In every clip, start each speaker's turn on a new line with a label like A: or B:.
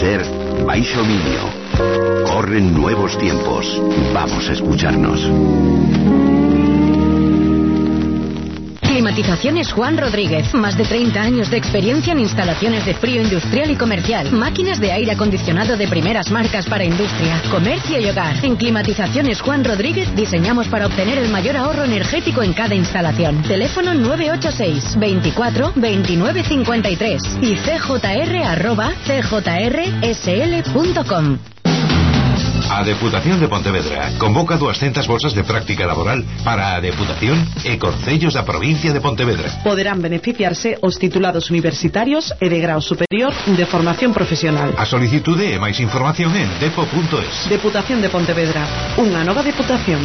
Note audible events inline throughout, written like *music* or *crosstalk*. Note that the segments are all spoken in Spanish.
A: Ser Baixo. Corren nuevos tiempos. Vamos a escucharnos.
B: Climatizaciones Juan Rodríguez. Más de 30 años de experiencia en instalaciones de frío industrial y comercial. Máquinas de aire acondicionado de primeras marcas para industria, comercio y hogar. En Climatizaciones Juan Rodríguez diseñamos para obtener el mayor ahorro energético en cada instalación. Teléfono 986 24 29 53 y cjr arroba cjrsl.com.
C: A Deputación de Pontevedra convoca 200 bolsas de práctica laboral para a Deputación e Concellos da provincia de Pontevedra.
D: Poderán beneficiarse os titulados universitarios e de grau superior de formación profesional.
C: A solicitude e máis información en depo.es.
D: Deputación de Pontevedra. Unha nova deputación.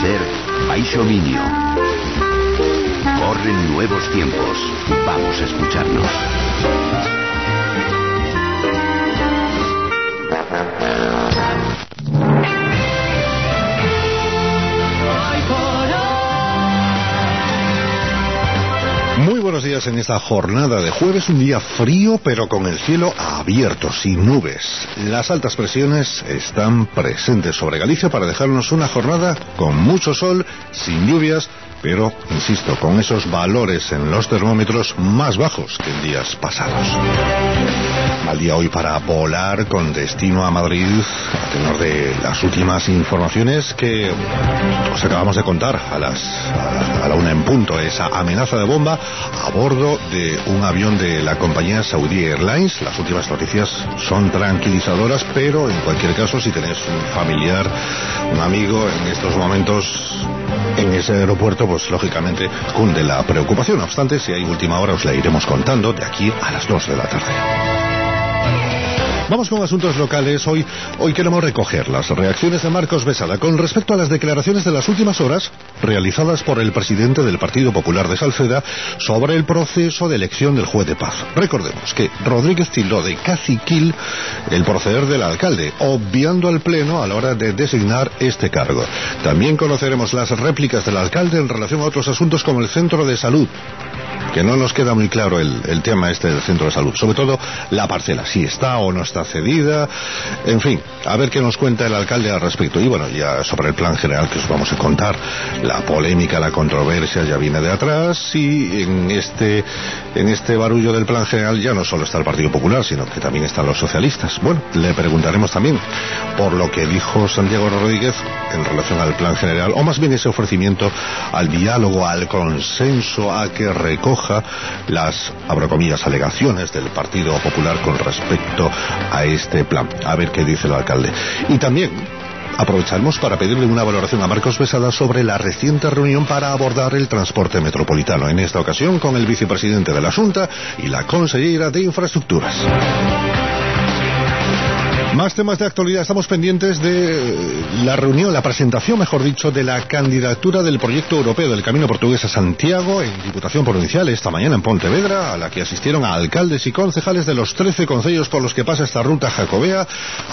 A: Ser Baixo Minio. Corren nuevos tiempos. Vamos a escucharnos.
E: En esta jornada de jueves, un día frío pero con el cielo abierto, sin nubes. Las altas presiones están presentes sobre Galicia para dejarnos una jornada con mucho sol, sin lluvias, pero, insisto, con esos valores en los termómetros más bajos que en días pasados. Mal día hoy para volar con destino a Madrid, a tenor de las últimas informaciones que os acabamos de contar a, las, a la una en punto, esa amenaza de bomba a bordo de un avión de la compañía Saudi Airlines. Las últimas noticias son tranquilizadoras, pero en cualquier caso, si tenéis un familiar, un amigo en estos momentos en ese aeropuerto, pues lógicamente cunde la preocupación. No obstante, si hay última hora, os la iremos contando de aquí a las 2 de la tarde. Whoa! Vamos con asuntos locales. Hoy, hoy queremos recoger las reacciones de Marcos Besada con respecto a las declaraciones de las últimas horas realizadas por el presidente del Partido Popular de Salceda sobre el proceso de elección del juez de paz. Recordemos que Rodríguez tildó de caciquil el proceder del alcalde, obviando al Pleno a la hora de designar este cargo. También conoceremos las réplicas del alcalde en relación a otros asuntos como el centro de salud que no nos queda muy claro el, el, tema este del centro de salud, sobre todo la parcela, si está o no está cedida, en fin, a ver qué nos cuenta el alcalde al respecto. Y bueno, ya sobre el plan general que os vamos a contar, la polémica, la controversia ya viene de atrás y en este, en este barullo del plan general ya no solo está el Partido Popular, sino que también están los socialistas. Bueno, le preguntaremos también por lo que dijo Santiago Rodríguez en relación al plan general, o más bien ese ofrecimiento al diálogo, al consenso, a que recoja las, abro comillas, alegaciones del Partido Popular con respecto a este plan. A ver qué dice el alcalde. Y también Aprovecharemos para pedirle una valoración a Marcos Besada sobre la reciente reunión para abordar el transporte metropolitano, en esta ocasión con el vicepresidente de la Junta y la consellera de Infraestructuras. Más temas de actualidad. Estamos pendientes de la reunión, la presentación, mejor dicho, de la candidatura del proyecto europeo del Camino Portugués a Santiago en Diputación Provincial esta mañana en Pontevedra, a la que asistieron a alcaldes y concejales de los 13 concellos por los que pasa esta ruta jacobea,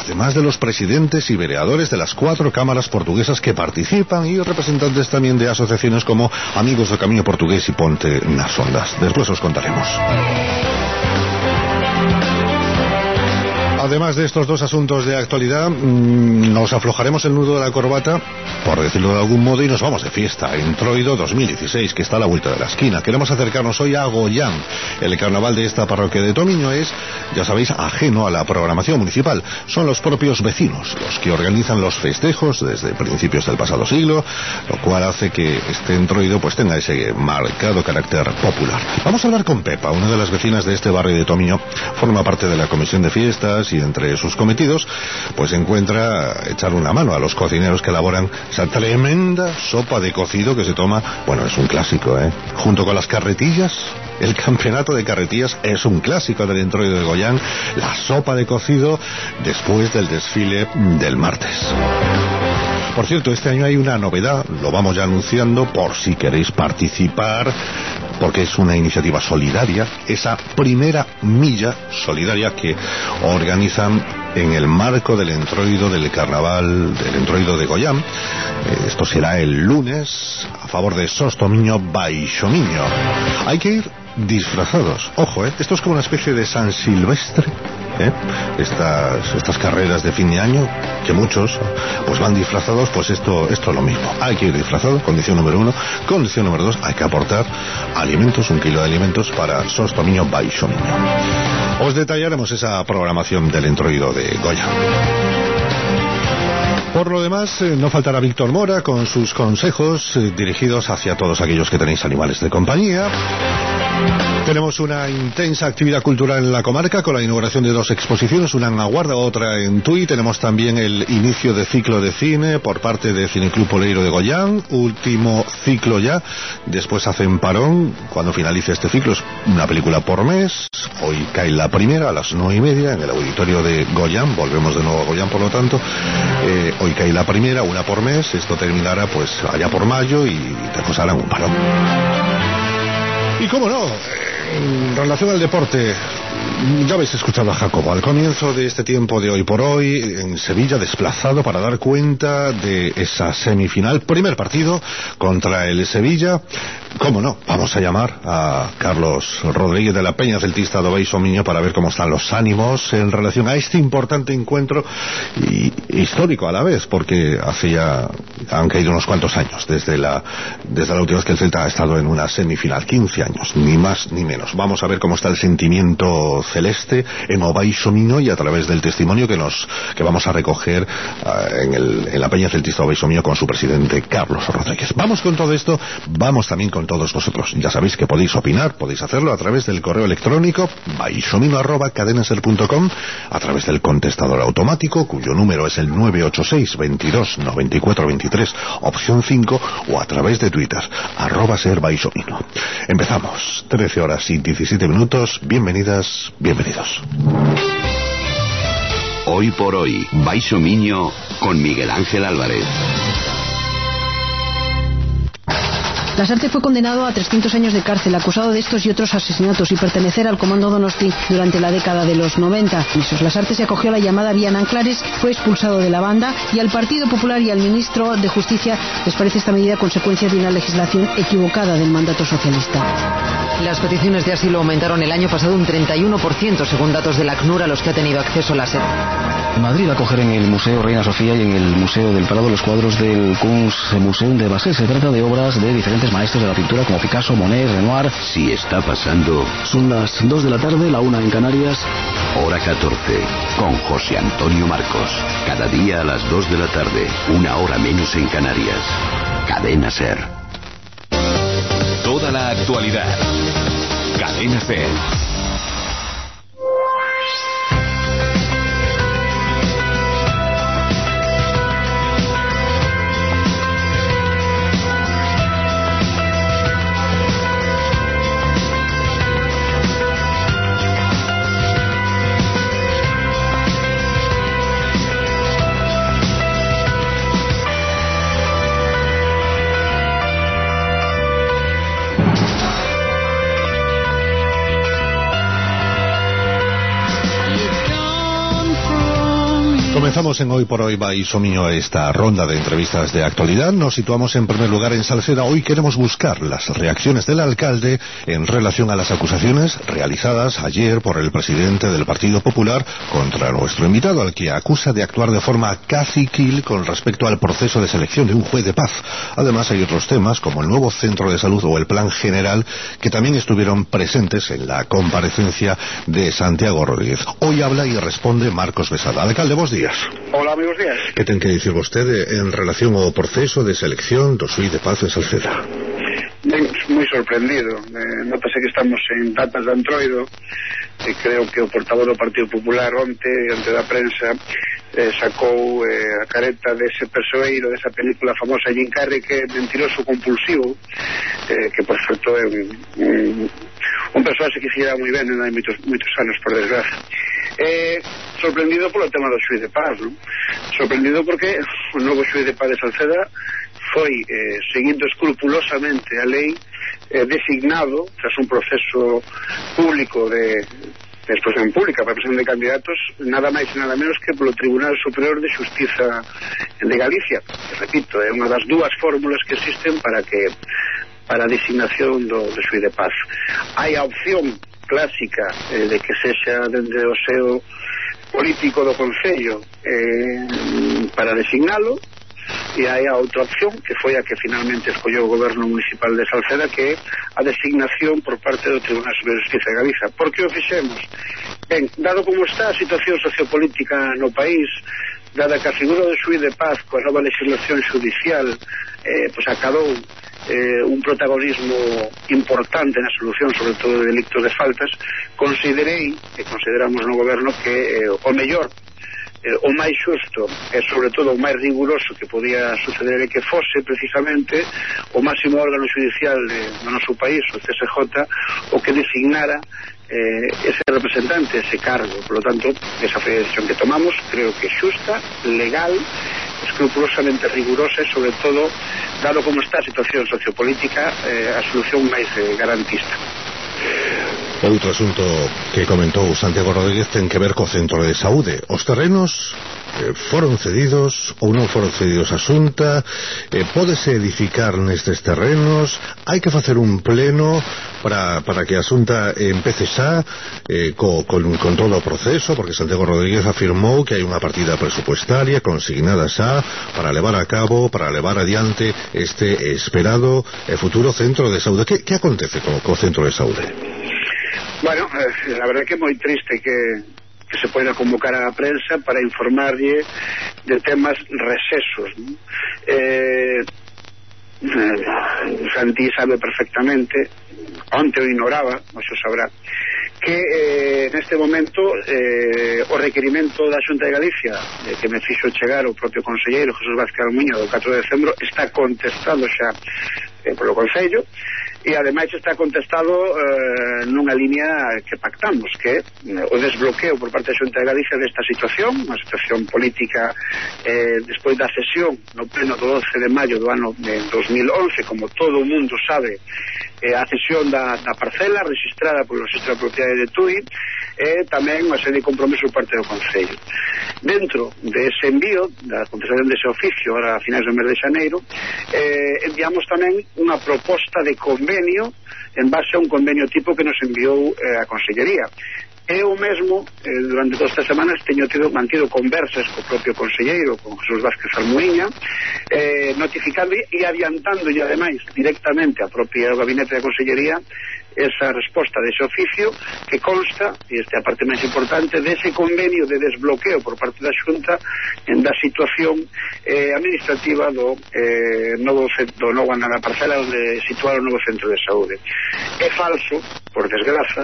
E: además de los presidentes y vereadores de las cuatro cámaras portuguesas que participan y representantes también de asociaciones como Amigos del Camino Portugués y Ponte Nas Ondas. Después os contaremos. Además de estos dos asuntos de actualidad, mmm, nos aflojaremos el nudo de la corbata, por decirlo de algún modo, y nos vamos de fiesta en Troido 2016, que está a la vuelta de la esquina. Queremos acercarnos hoy a Goyán. El carnaval de esta parroquia de Tomiño es, ya sabéis, ajeno a la programación municipal. Son los propios vecinos los que organizan los festejos desde principios del pasado siglo, lo cual hace que este Troido pues tenga ese marcado carácter popular. Vamos a hablar con Pepa, una de las vecinas de este barrio de Tomiño, forma parte de la comisión de fiestas y entre sus cometidos pues encuentra echar una mano a los cocineros que elaboran esa tremenda sopa de cocido que se toma, bueno, es un clásico, ¿eh? Junto con las carretillas El campeonato de carretillas es un clásico del entroido de Goyán, la sopa de cocido después del desfile del martes. Por cierto, este año hay una novedad, lo vamos ya anunciando por si queréis participar, porque es una iniciativa solidaria, esa primera milla solidaria que organizan en el marco del entroido del carnaval del entroido de Goyán. Eh, esto será el lunes a favor de Sostomiño Baixomiño. Hay que ir disfrazados. Ojo, ¿eh? esto es como una especie de San Silvestre. ¿eh? Estas, estas carreras de fin de año, que muchos pues van disfrazados, pues esto, esto es lo mismo. Hay que ir disfrazado, condición número uno. Condición número dos, hay que aportar alimentos, un kilo de alimentos para Sostomiño Baixomiño. Os detallaremos esa programación del entroido de Goya. Por lo demás, eh, no faltará Víctor Mora con sus consejos eh, dirigidos hacia todos aquellos que tenéis animales de compañía. Tenemos una intensa actividad cultural en la comarca con la inauguración de dos exposiciones, una en Aguarda, otra en Tui. Tenemos también el inicio de ciclo de cine por parte de Cineclub Poleiro de Goyán, último ciclo ya. Después hacen parón cuando finalice este ciclo, es una película por mes. Hoy cae la primera a las nueve y media en el auditorio de Goyán. Volvemos de nuevo a Goyán, por lo tanto. Eh, hoy cae la primera, una por mes. Esto terminará pues allá por mayo y después harán un parón. Y cómo no, en relación al deporte, ya habéis escuchado a Jacobo al comienzo de este tiempo de hoy por hoy, en Sevilla, desplazado para dar cuenta de esa semifinal, primer partido contra el Sevilla. ¿Cómo no? Vamos a llamar a Carlos Rodríguez de la Peña Celtista de Obeis Miño para ver cómo están los ánimos en relación a este importante encuentro y histórico a la vez, porque hace ya han caído unos cuantos años desde la desde la última vez que el Celta ha estado en una semifinal, 15 años, ni más ni menos. Vamos a ver cómo está el sentimiento celeste en Obaixo Mino y a través del testimonio que nos que vamos a recoger uh, en, el, en la Peña Celtista Obaixo Mino con su presidente Carlos Rodríguez. Vamos con todo esto, vamos también con todos vosotros. Ya sabéis que podéis opinar, podéis hacerlo a través del correo electrónico baixomino@cadenaser.com, a través del contestador automático cuyo número es el 986 22 94 23 opción 5 o a través de Twitter arroba ser baixomino. Empezamos, 13 horas y 17 minutos, bienvenidas, bienvenidos.
A: Hoy por hoy, Baixo Miño con Miguel Ángel Álvarez.
F: Lasarte fue condenado a 300 años de cárcel, acusado de estos y otros asesinatos y pertenecer al Comando Donosti durante la década de los 90. Misos Lasarte se acogió a la llamada Vía Nanclares, fue expulsado de la banda y al Partido Popular y al ministro de Justicia les parece esta medida consecuencia de una legislación equivocada del mandato socialista.
G: Las peticiones de asilo aumentaron el año pasado un 31%, según datos de la CNUR a los que ha tenido acceso la SED.
H: En Madrid va a coger en el Museo Reina Sofía y en el Museo del Prado los cuadros del Kunstmuseum de Basel. Se trata de obras de diferentes maestros de la pintura como Picasso, Monet, Renoir.
A: Si está pasando.
H: Son las 2 de la tarde, la una en Canarias.
A: Hora 14, con José Antonio Marcos. Cada día a las 2 de la tarde, una hora menos en Canarias. Cadena Ser.
I: Toda la actualidad. Cadena Ser.
E: Comenzamos en Hoy por Hoy Baisomio esta ronda de entrevistas de actualidad. Nos situamos en primer lugar en Salceda. Hoy queremos buscar las reacciones del alcalde en relación a las acusaciones realizadas ayer por el presidente del Partido Popular contra nuestro invitado, al que acusa de actuar de forma caciquil con respecto al proceso de selección de un juez de paz. Además hay otros temas como el nuevo centro de salud o el plan general que también estuvieron presentes en la comparecencia de Santiago Rodríguez. Hoy habla y responde Marcos Besada. Alcalde, vos días.
J: Hola, amigos días.
E: ¿Qué ten que dicir vostede en relación ao proceso de selección do Sui de Paz en Salceda?
J: Ben, moi sorprendido. Eh, notase que estamos en datas de antroido e creo que o portavoz do Partido Popular onte, ante da prensa, eh, sacou eh, a careta dese persoeiro desa película famosa Jim Carrey que é mentiroso compulsivo eh, que por certo é un, un, un persoaxe que fira moi ben hai moitos, moitos anos por desgracia eh, sorprendido polo tema do xuiz de paz non? sorprendido porque o novo xuiz de paz de Salceda foi eh, seguindo escrupulosamente a lei eh, designado tras un proceso público de da exposición pública para a presentación de candidatos nada máis e nada menos que polo Tribunal Superior de Justiza de Galicia. Que, repito, é unha das dúas fórmulas que existen para que para a designación do, do Xuí de Paz. Hai a opción clásica eh, de que sexa dende o seu político do Concello eh, para designalo e hai a outra opción que foi a que finalmente escolleu o goberno municipal de Salceda que é a designación por parte do Tribunal Superior de Justicia de Galiza por que o fixemos? Ben, dado como está a situación sociopolítica no país dada que a figura do xuiz de paz coa nova legislación judicial eh, pois acabou eh, un protagonismo importante na solución, sobre todo de delictos de faltas, considerei, e consideramos no goberno, que eh, o mellor eh, o máis xusto e sobre todo o máis riguroso que podía suceder é que fose precisamente o máximo órgano judicial de, do noso país, o CSJ o que designara eh, ese representante, ese cargo. Por lo tanto, esa foi a decisión que tomamos. Creo que xusta, legal escrupulosamente rigurosa e sobre todo, dado como está a situación sociopolítica eh, a solución máis eh, garantista.
E: Outro asunto que comentou Santiago Rodríguez ten que ver co centro de saúde. Os terrenos eh, foron cedidos ou non foron cedidos a Xunta eh, pódese edificar nestes terrenos hai que facer un pleno para, para que a Xunta empece xa eh, co, con, con todo o proceso porque Santiago Rodríguez afirmou que hai unha partida presupuestaria consignada xa para levar a cabo para levar adiante este esperado e futuro centro de saúde que, que acontece co, co centro de saúde?
J: Bueno, eh, la verdad que é moi triste que, que se poida convocar a prensa para informarlle de temas recesos. ¿no? Eh, eh, Santi sabe perfectamente, onte o ignoraba, moxo sabrá, que eh, neste momento eh, o requerimento da Xunta de Galicia eh, que me fixo chegar o propio conselleiro Jesús Vázquez Almuño do 4 de decembro está contestado xa eh, polo Consello e ademais está contestado eh, nunha liña que pactamos que eh, o desbloqueo por parte da Xunta de Galicia desta situación, unha situación política eh, despois da sesión no pleno do 12 de maio do ano de 2011, como todo o mundo sabe eh, a cesión da, da parcela registrada polo Registro de Propiedade de Tui e tamén unha serie de compromisos por parte do Consello. Dentro dese envío, da concesión dese oficio, ahora a finais do mes de Xaneiro, eh, enviamos tamén unha proposta de convenio en base a un convenio tipo que nos enviou eh, a Consellería. Eu mesmo, eh, durante todas estas semanas, teño tido, mantido conversas co propio conselleiro, con Jesús Vázquez Almuiña, eh, notificando e adiantando, e ademais, directamente a propia gabinete da consellería, esa resposta dese oficio que consta, e esta é a parte máis importante, dese convenio de desbloqueo por parte da Xunta en da situación eh, administrativa do, eh, novo, do novo na parcela onde situar o novo centro de saúde. É falso, por desgraza,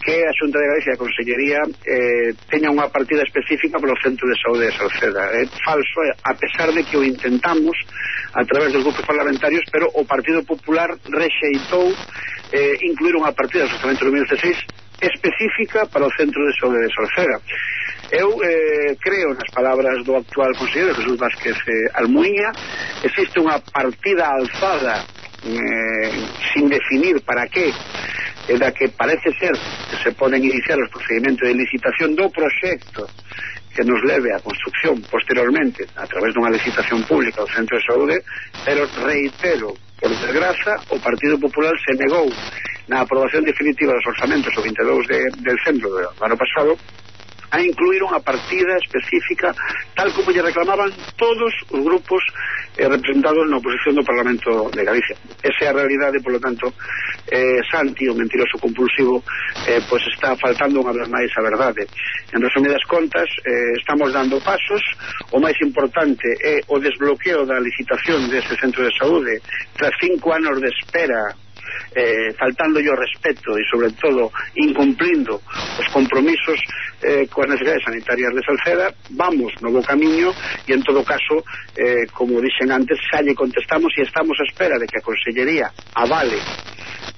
J: que a Xunta de Galicia e a Consellería eh, teña unha partida específica para o centro de saúde de Salceda. É falso, a pesar de que o intentamos a través dos grupos parlamentarios, pero o Partido Popular rexeitou eh, incluir unha partida do Orzamento 2016 específica para o Centro de Saúde de Sorcega. Eu eh, creo nas palabras do actual conselleiro Jesús Vázquez eh, Almuña existe unha partida alzada eh, sin definir para que é da que parece ser que se poden iniciar os procedimentos de licitación do proxecto que nos leve á construcción posteriormente a través dunha licitación pública do Centro de Saúde, pero reitero Por desgraza, o Partido Popular se negou na aprobación definitiva dos orzamentos o 22 de, del centro do ano pasado a incluir unha partida específica tal como lle reclamaban todos os grupos eh, representados na oposición do Parlamento de Galicia. Esa é a realidade, polo tanto, eh, Santi, o mentiroso compulsivo, eh, pois está faltando unha vez máis a verdade. En resumidas contas, eh, estamos dando pasos, o máis importante é o desbloqueo da licitación dese centro de saúde tras cinco anos de espera eh, faltando yo respeto e sobre todo incumplindo os compromisos eh, coas necesidades sanitarias de Salceda vamos no bo camiño e en todo caso eh, como dixen antes xa lle contestamos e estamos a espera de que a Consellería avale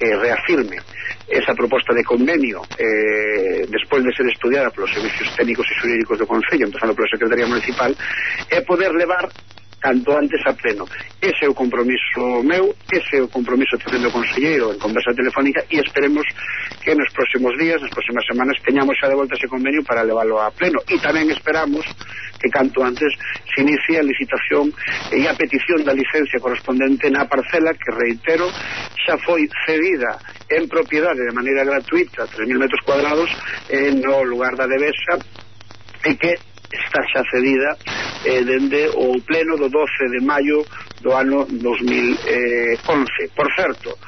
J: eh, reafirme esa proposta de convenio eh, despois de ser estudiada polos servicios técnicos e xurídicos do Concello, empezando pola Secretaría Municipal, é poder levar canto antes a pleno. Ese é o compromiso meu, ese é o compromiso tamén do Conselleiro en conversa telefónica e esperemos que nos próximos días, nas próximas semanas, teñamos xa de volta ese convenio para leválo a pleno. E tamén esperamos que canto antes se inicie a licitación e a petición da licencia correspondente na parcela que, reitero, xa foi cedida en propiedade de maneira gratuita, 3.000 metros cuadrados, en no lugar da Devesa, e que está xa cedida eh, dende o pleno do 12 de maio do ano 2011. Eh, por certo,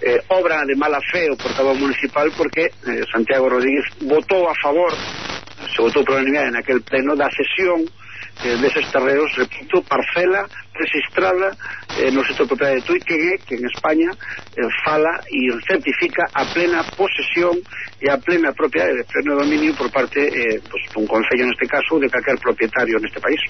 J: eh, obra de mala fe o portavoz municipal porque eh, Santiago Rodríguez votou a favor, se votou por unanimidade aquel pleno, da sesión eh, deses terreos, repito, parcela registrada no sector propiedade de Tui que, en España eh, fala e certifica a plena posesión e a plena propiedade de pleno dominio por parte eh, pues, dun concello neste caso de calquer propietario neste país.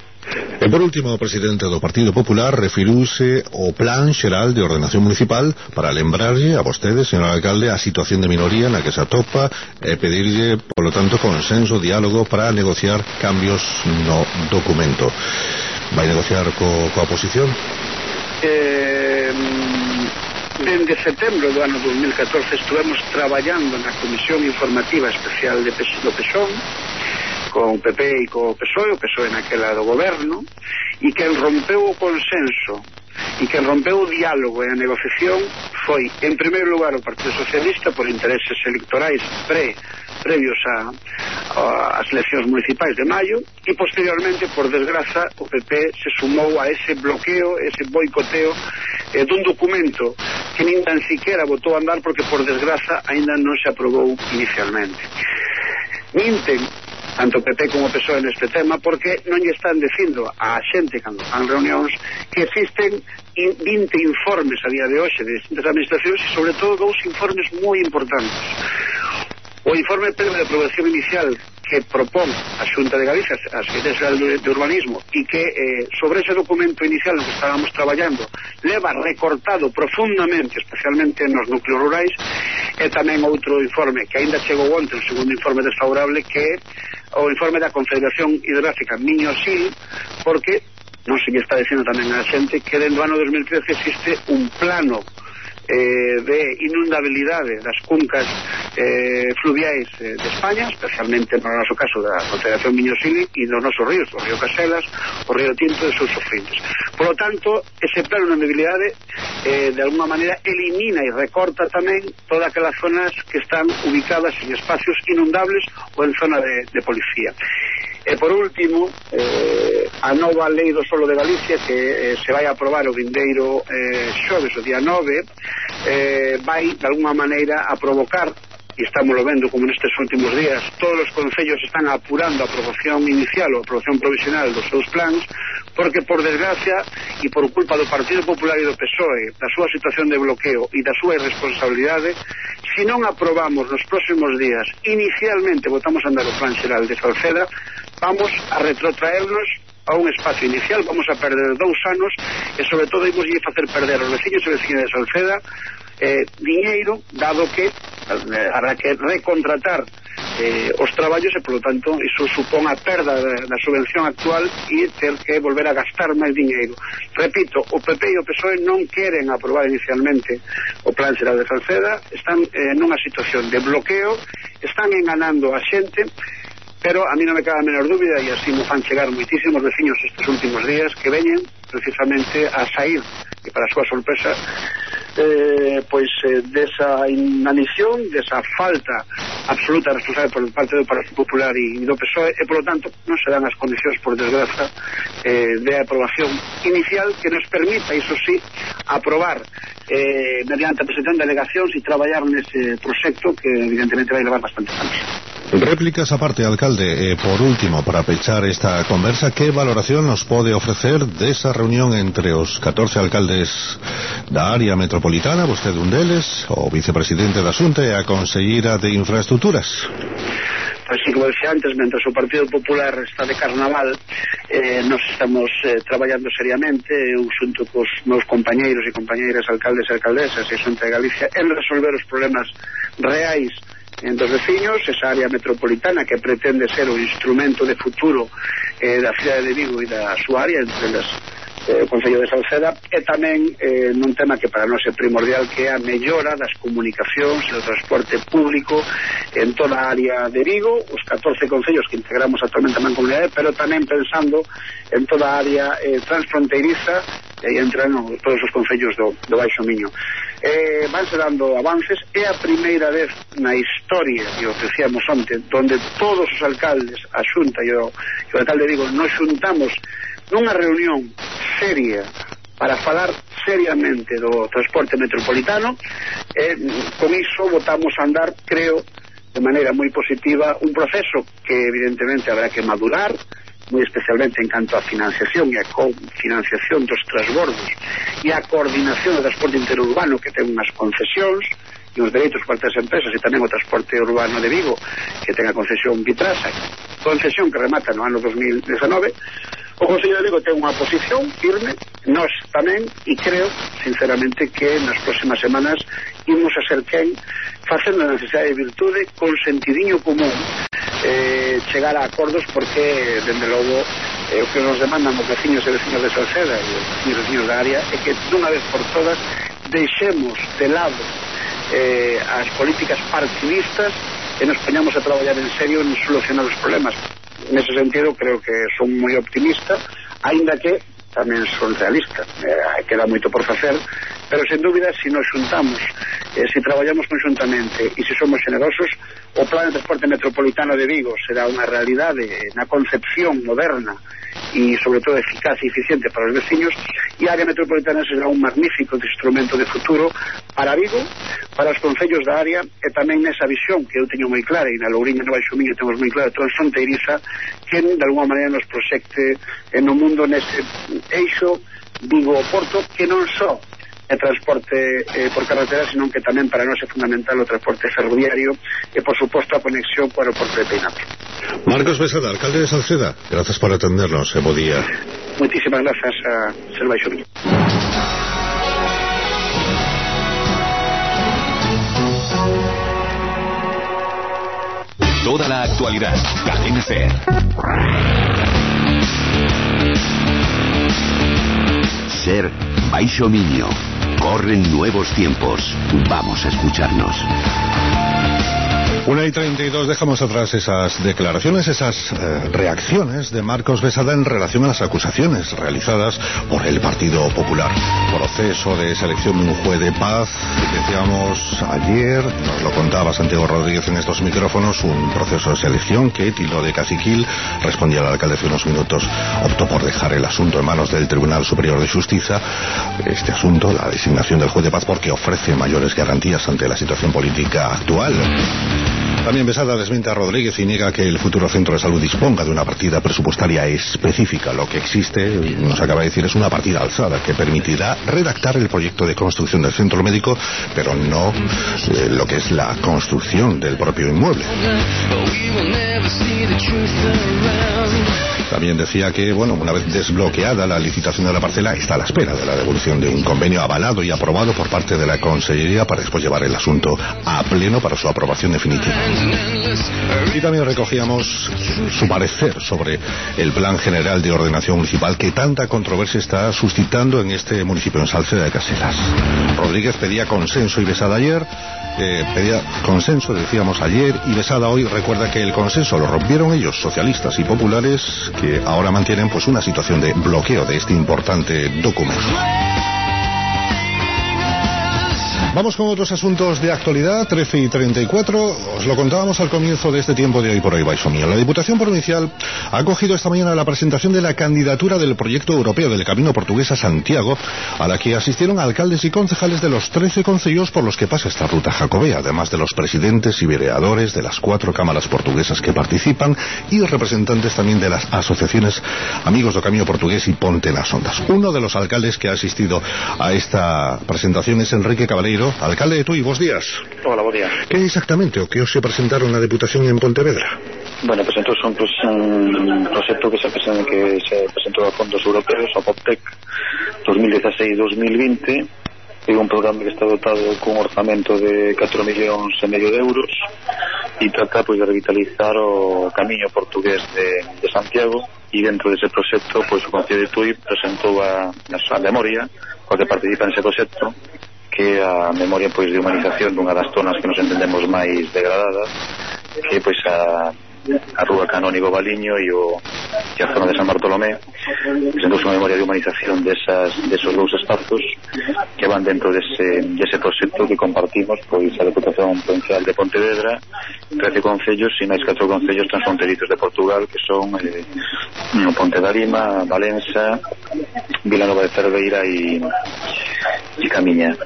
E: E por último, o presidente do Partido Popular referiuse ao Plan Xeral de Ordenación Municipal para lembrarlle a vostede, señor alcalde, a situación de minoría na que se atopa e pedirlle, polo tanto, consenso, diálogo para negociar cambios no documento. Vai negociar co,
J: Eh, dende setembro do ano 2014 estuvemos traballando na Comisión Informativa Especial de do PESON con o PP e co PSOE, o PSOE naquela do goberno, e que rompeu o consenso e que rompeu o diálogo e a negociación foi, en primeiro lugar, o Partido Socialista por intereses electorais pre previos a, a, as eleccións municipais de maio e posteriormente, por desgraza, o PP se sumou a ese bloqueo, ese boicoteo eh, dun documento que nin tan siquiera votou a andar porque, por desgraza, aínda non se aprobou inicialmente. Minten tanto PP como PSOE neste tema porque non lle están dicindo á xente cando fan reunións que existen 20 informes a día de hoxe de distintas administracións e sobre todo dous informes moi importantes. O informe previo de aprobación inicial que propón a Xunta de Galicia a Secretaría Xeral de, de Urbanismo e que eh, sobre ese documento inicial no que estábamos traballando leva recortado profundamente especialmente nos núcleos rurais e tamén outro informe que aínda chegou onte, o segundo informe desfavorable que é o informe da Confederación Hidrográfica Miño Sil porque non se lle está dicindo tamén a xente que dentro do ano 2013 existe un plano eh, de inundabilidade das cuncas eh, fluviais eh, de España, especialmente no noso caso da Confederación Miñosili e dos nosos ríos, o río Caselas, o río Tinto e seus sofrintes. Por lo tanto, ese plano de inundabilidade eh, de alguma maneira elimina e recorta tamén todas aquelas zonas que están ubicadas en espacios inundables ou en zona de, de policía. E por último, eh, a nova lei do solo de Galicia que eh, se vai aprobar o vindeiro eh, xoves, o día 9, eh, vai, de alguma maneira, a provocar e estamos vendo como nestes últimos días. Todos os concellos están apurando a aprobación inicial ou a aprobación provisional dos seus plans porque por desgracia e por culpa do Partido Popular e do PSOE da súa situación de bloqueo e da súa irresponsabilidade se non aprobamos nos próximos días inicialmente votamos a andar o plan xeral de Salceda vamos a retrotraernos a un espacio inicial, vamos a perder dous anos e sobre todo imos a facer perder aos veciños e veciñas de Salceda eh, diñeiro, dado que eh, hará que recontratar eh, os traballos e, polo tanto, iso supón a perda da, da subvención actual e ter que volver a gastar máis dinheiro. Repito, o PP e o PSOE non queren aprobar inicialmente o plan xeral de Salceda, están eh, nunha situación de bloqueo, están enganando a xente, pero a mí non me cabe a menor dúbida e así me fan chegar moitísimos veciños estes últimos días que veñen precisamente a sair, e para a súa sorpresa eh, pois eh, desa inanición, desa falta absoluta responsable por parte do Partido Popular e do PSOE e eh, polo tanto non se dan as condicións por desgraza eh, de aprobación inicial que nos permita, iso sí, aprobar eh, mediante a presentación de delegacións e traballar nese proxecto que evidentemente vai levar bastante anos.
E: Réplicas aparte, alcalde, eh, por último, para pechar esta conversa, ¿qué valoración nos pode ofrecer desa reunión entre os 14 alcaldes da área metropolitana, vostede un deles, o vicepresidente da Xunta e a de Infraestructuras?
J: así como decía antes, mentre o Partido Popular está de carnaval eh, nos estamos eh, traballando seriamente eu xunto cos meus compañeiros e compañeiras alcaldes e alcaldesas e xunta de Galicia en resolver os problemas reais en dos veciños, esa área metropolitana que pretende ser o instrumento de futuro eh, da cidade de Vigo e da súa área entre as eh, o Concello de Salceda e tamén eh, nun tema que para nós é primordial que é a mellora das comunicacións e do transporte público en toda a área de Vigo os 14 concellos que integramos actualmente na comunidade pero tamén pensando en toda a área eh, transfronteiriza e entran no, todos os concellos do, do Baixo Miño. Eh, vanse dando avances é a primeira vez na historia que decíamos onte, donde todos os alcaldes a Xunta e o, e o alcalde de Vigo nos xuntamos nunha reunión seria para falar seriamente do transporte metropolitano e mm, con iso votamos a andar, creo, de maneira moi positiva un proceso que evidentemente habrá que madurar moi especialmente en canto á financiación e a financiación dos transbordos e a coordinación do transporte interurbano que ten unhas concesións e os dereitos para as empresas e tamén o transporte urbano de Vigo que ten a concesión Vitrasa concesión que remata no ano 2019 O Consello de Vigo ten unha posición firme, nós tamén, e creo, sinceramente, que nas próximas semanas imos a ser quen facendo a necesidade de virtude con sentidiño común eh, chegar a acordos porque, dende logo, eh, o que nos demandan os veciños e veciños de Salceda e os veciños e veciños da área é que, dunha vez por todas, deixemos de lado eh, as políticas partidistas e nos poñamos a traballar en serio en solucionar os problemas nese sentido creo que son moi optimista aínda que tamén son realistas. Eh, queda moito por facer Pero, sen dúbida, se si nos xuntamos, eh, se traballamos conjuntamente e se somos generosos, o plan de transporte metropolitano de Vigo será unha realidade eh, na concepción moderna e, sobre todo, eficaz e eficiente para os veciños e a área metropolitana será un magnífico instrumento de futuro para Vigo, para os concellos da área e tamén nesa visión que eu teño moi clara e na Lourinha Nova no temos moi clara transfronteiriza que, de alguma maneira, nos proxecte eh, no mundo neste eixo Vigo-Porto que non só e transporte eh, por carretera, senón que tamén para nós é fundamental o transporte ferroviario e, por suposto, a conexión co aeroporto de Peinate.
E: Marcos Besada, alcalde de Salceda, gracias por atendernos. Eh, bo día.
J: Muchísimas gracias a Ser Baixo
I: Toda la actualidad. Cadena Ser.
A: Ser Baixo Miño. Corren nuevos tiempos. Vamos a escucharnos.
E: Una y 32 dejamos atrás esas declaraciones, esas eh, reacciones de Marcos Besada en relación a las acusaciones realizadas por el Partido Popular. Proceso de selección de un juez de paz, decíamos ayer, nos lo contaba Santiago Rodríguez en estos micrófonos, un proceso de selección que Tilo de Caciquil respondía al alcalde hace unos minutos, optó por dejar el asunto en manos del Tribunal Superior de Justicia, este asunto, la designación del juez de paz, porque ofrece mayores garantías ante la situación política actual. También Besada desmiente a Rodríguez y niega que el futuro centro de salud disponga de una partida presupuestaria específica. Lo que existe, nos acaba de decir, es una partida alzada que permitirá redactar el proyecto de construcción del centro médico, pero no eh, lo que es la construcción del propio inmueble. También decía que, bueno, una vez desbloqueada la licitación de la parcela, está a la espera de la devolución de un convenio avalado y aprobado por parte de la Consellería para después llevar el asunto a pleno para su aprobación definitiva. Y también recogíamos su parecer sobre el Plan General de Ordenación Municipal que tanta controversia está suscitando en este municipio, en Salceda de Caselas. Rodríguez pedía consenso y besada ayer, pedía consenso, decíamos ayer, y besada hoy. Recuerda que el consenso lo rompieron ellos, socialistas y populares, que ahora mantienen pues una situación de bloqueo de este importante documento. Vamos con otros asuntos de actualidad, 13 y 34. Os lo contábamos al comienzo de este tiempo de hoy por hoy, Baixo Mío. La Diputación Provincial ha acogido esta mañana la presentación de la candidatura del proyecto europeo del Camino Portugués a Santiago, a la que asistieron alcaldes y concejales de los 13 concellos por los que pasa esta ruta jacobea, además de los presidentes y vereadores de las cuatro cámaras portuguesas que participan y representantes también de las asociaciones Amigos do Camino Portugués y Ponte las Ondas. Uno de los alcaldes que ha asistido a esta presentación es Enrique Alcalde de Tui, bons días.
K: Hola, bo día.
E: Que exactamente o que os se presentaron na Deputación en Pontevedra?
K: Bueno, presentó un, pues, un proxecto que se, presenta, que se presentou a fondos europeos, a POPTEC 2016-2020 é un programa que está dotado con un orzamento de 4 millóns e medio de euros e trata pois, de revitalizar o camiño portugués de, de Santiago e dentro dese proxecto pois, o Concello de Tui presentou a, a súa memoria coa que participa nese proxecto que a memoria pois de humanización dunha das zonas que nos entendemos máis degradadas que pois a a Rúa Canónigo Baliño e, o, e a zona de San Bartolomé presentouse unha memoria de humanización desas, desos dous espazos que van dentro dese, dese proxecto que compartimos pois a Deputación Provincial de Pontevedra 13 concellos e máis 4 concellos transfronterizos de Portugal que son eh, Ponte da Lima, Valença Vilanova de Cerveira e, e Camiña.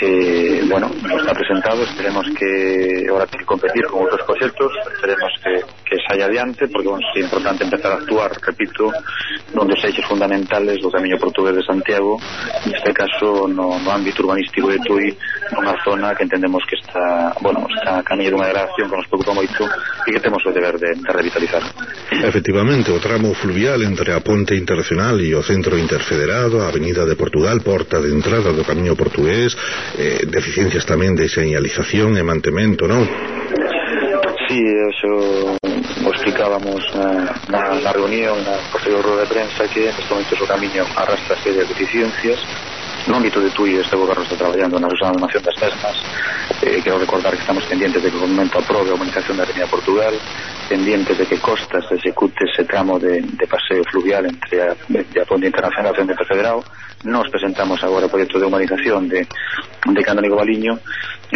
K: Eh, bueno, está presentado esperemos que ahora tiene que competir con outros proxectos esperemos que, que saia adiante porque bueno, é importante empezar a actuar repito, non dos eixes fundamentales do camiño portugués de Santiago neste caso no, no ámbito urbanístico de Tui nunha zona que entendemos que está bueno, está a camiño dunha degradación que nos preocupa moito e que temos o deber de, de revitalizar
E: Efectivamente, o tramo fluvial entre a Ponte Internacional e o Centro Interfederado a Avenida de Portugal, porta de entrada do camiño portugués eh, deficiencias tamén de señalización e mantemento, non?
K: Sí, eso explicábamos na, na, reunión, na posterior rueda de prensa, que en este momento o camiño arrastra serias deficiencias. No ámbito de TUI este goberno está traballando na desanimación das mesmas eh, quero recordar que estamos pendientes de que o Gobernamento aprobe a humanización da Avenida Portugal pendientes de que Costas execute ese tramo de, de paseo fluvial entre a, a Ponte Internacional e a Centro Federal. Nos presentamos agora o proxecto de humanización de, de Canónigo Baliño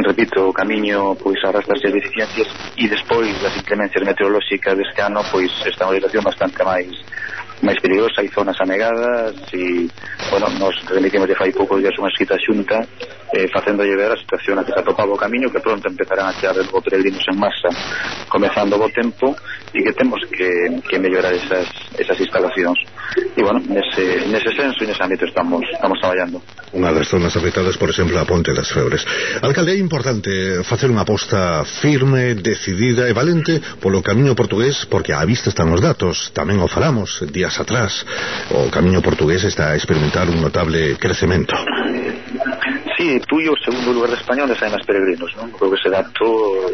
K: repito, o camiño pois arrastra as deficiencias e despois das inclemencias meteorolóxicas deste ano pois esta humanización bastante máis máis peligrosa, hai zonas anegadas e, bueno, nos remitimos de fai poucos días unha escrita xunta eh, facendo ver a situación a que se atopaba o camiño que pronto empezarán a chegar os peregrinos en masa comezando o tempo e que temos que, que mellorar esas, esas instalacións. E bueno, nese, nese senso e nese ámbito estamos, estamos traballando.
E: Unha das zonas afectadas, por exemplo, a Ponte das Febres. Alcalde, é importante facer unha aposta firme, decidida e valente polo camiño portugués porque á vista están os datos tamén o falamos días atrás o camiño portugués está a experimentar un notable crecemento
K: Sí, tú e segundo lugar de España onde saen as peregrinos, non? Creo que ese dato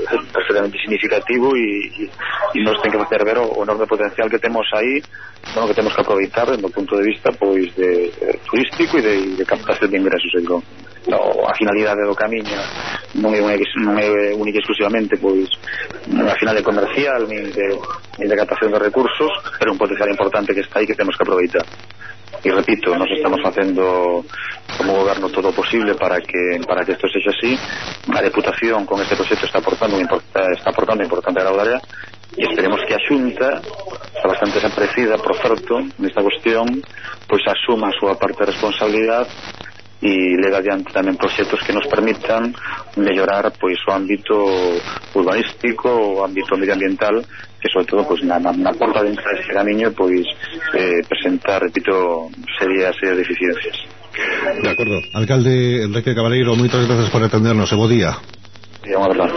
K: é perfectamente significativo e, e nos ten que facer ver o, o enorme potencial que temos aí, bueno, que temos que aproveitar do punto de vista pois de, de turístico e de, de captación de ingresos, digo. No, a finalidade do camiño non é, unha, non exclusivamente pois a finalidade comercial nin de, nin de captación de recursos pero un potencial importante que está aí que temos que aproveitar e repito, nos estamos facendo como goberno todo o posible para que para que isto sexa así. A Deputación con este proxecto está aportando está aportando importante de área e esperemos que a Xunta está bastante desaparecida por certo nesta cuestión pois asuma a súa parte de responsabilidade e leva adiante tamén proxectos que nos permitan mellorar pois o ámbito urbanístico, o ámbito medioambiental que sobre todo pois, na, na, na porta de entrada deste camiño pois eh, presentar, repito, serias, serias deficiencias.
E: De acordo. Alcalde Enrique Cabaleiro, moitas gracias por atendernos e bo día.
K: Sí, unha verdade.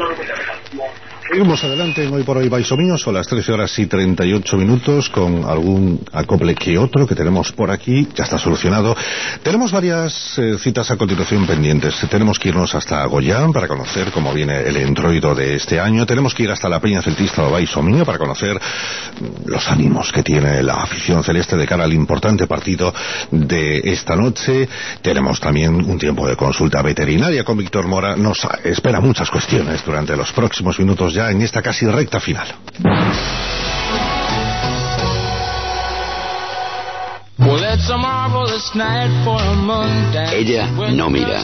E: Seguimos adelante en Hoy por Hoy Baixo Mío, son las 13 horas y 38 minutos con algún acople que otro que tenemos por aquí, ya está solucionado. Tenemos varias eh, citas a continuación pendientes. Tenemos que irnos hasta Goyán para conocer cómo viene el entroido de este año. Tenemos que ir hasta la Peña Celtista o Baixo Mío para conocer mm, los ánimos que tiene la afición celeste de cara al importante partido de esta noche. Tenemos también un tiempo de consulta veterinaria con Víctor Mora. Nos espera muchas cuestiones durante los próximos minutos ya en esta casi recta final.
A: Ella no mira,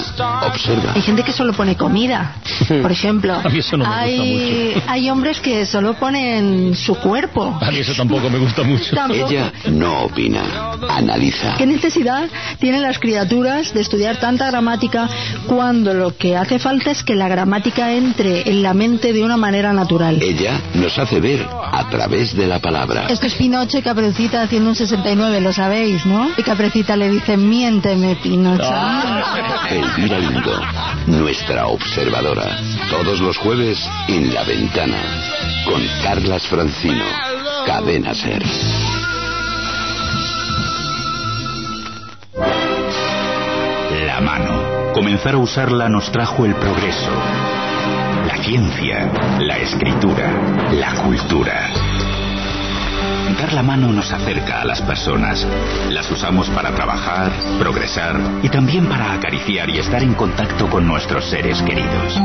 A: observa.
L: Hay gente que solo pone comida, *laughs* por ejemplo.
M: A mí eso no me
L: hay,
M: gusta mucho.
L: hay hombres que solo ponen su cuerpo.
M: A mí eso tampoco me gusta mucho.
L: Tampoco.
A: Ella no opina, analiza.
L: ¿Qué necesidad tienen las criaturas de estudiar tanta gramática cuando lo que hace falta es que la gramática entre en la mente de una manera natural?
A: Ella nos hace ver a través de la palabra.
L: Esto es Pinocho y Caperucita haciendo un 69, lo ¿no? Y Caperucita le dice, miénteme, Pinocho. *laughs*
A: Ah. Elvira Lindo, nuestra observadora. Todos los jueves en La Ventana, con Carlas Francino. Cadena Ser.
I: La mano. Comenzar a usarla nos trajo el progreso, la ciencia, la escritura, la cultura. Dar la mano nos acerca a las personas. Las usamos para trabajar, progresar y también para acariciar y estar en contacto con nuestros seres queridos.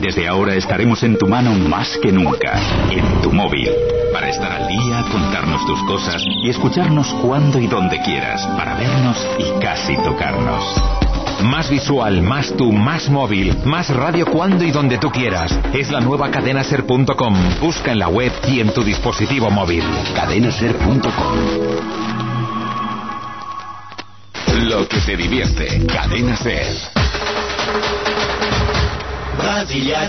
I: Desde ahora estaremos en tu mano más que nunca, en tu móvil, para estar al día, contarnos tus cosas y escucharnos cuando y donde quieras, para vernos y casi tocarnos.
M: Más visual, más tú, más móvil, más radio cuando y donde tú quieras. Es la nueva cadenaser.com. Busca en la web y en tu dispositivo móvil.
A: Cadenaser.com.
I: Lo que te divierte. Cadena Ser.
N: Brasilia.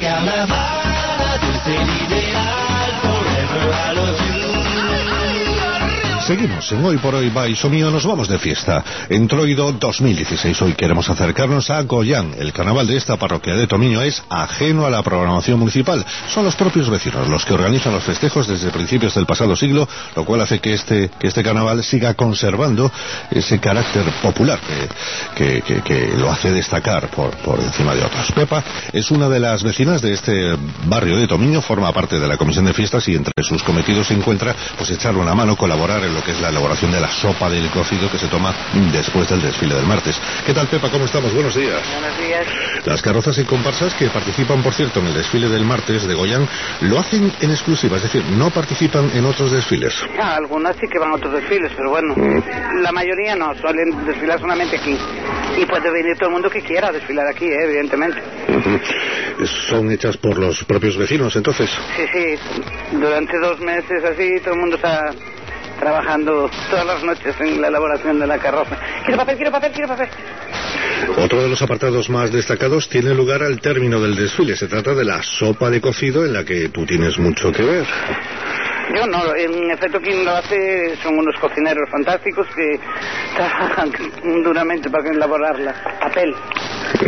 E: Seguimos en Hoy por Hoy by mío, nos vamos de fiesta. En Troido 2016 hoy queremos acercarnos a Goyán. El carnaval de esta parroquia de Tomiño es ajeno a la programación municipal. Son los propios vecinos los que organizan los festejos desde principios del pasado siglo, lo cual hace que este, que este carnaval siga conservando ese carácter popular que, que, que, lo hace destacar por, por encima de otros. Pepa es una de las vecinas de este barrio de Tomiño, forma parte de la comisión de fiestas y entre sus cometidos se encuentra pues echarle una mano, colaborar en lo que es la elaboración de la sopa del cocido que se toma después del desfile del martes. ¿Qué tal, Pepa? ¿Cómo estamos? Buenos días.
O: Buenos días.
E: Las carrozas y comparsas que participan, por cierto, en el desfile del martes de Goyán, lo hacen en exclusiva, es decir, no participan en otros desfiles.
O: Ah, algunas sí que van a otros desfiles, pero bueno,
E: Mm.
O: la mayoría no, suelen desfilar solamente aquí. Y puede venir todo el mundo que quiera a desfilar aquí, eh, evidentemente.
E: Son hechas por los propios vecinos, entonces.
O: Sí, sí, durante dos meses así todo el mundo está trabajando todas las noches en la elaboración de la carroza. Quiero papel, quiero papel, quiero papel.
E: Otro de los apartados más destacados tiene lugar al término del desfile. Se trata de la sopa de cocido en la que tú tienes mucho que ver.
O: Yo no, en efecto quien lo hace son unos cocineros fantásticos que *laughs* trabajan duramente para elaborarla. Papel.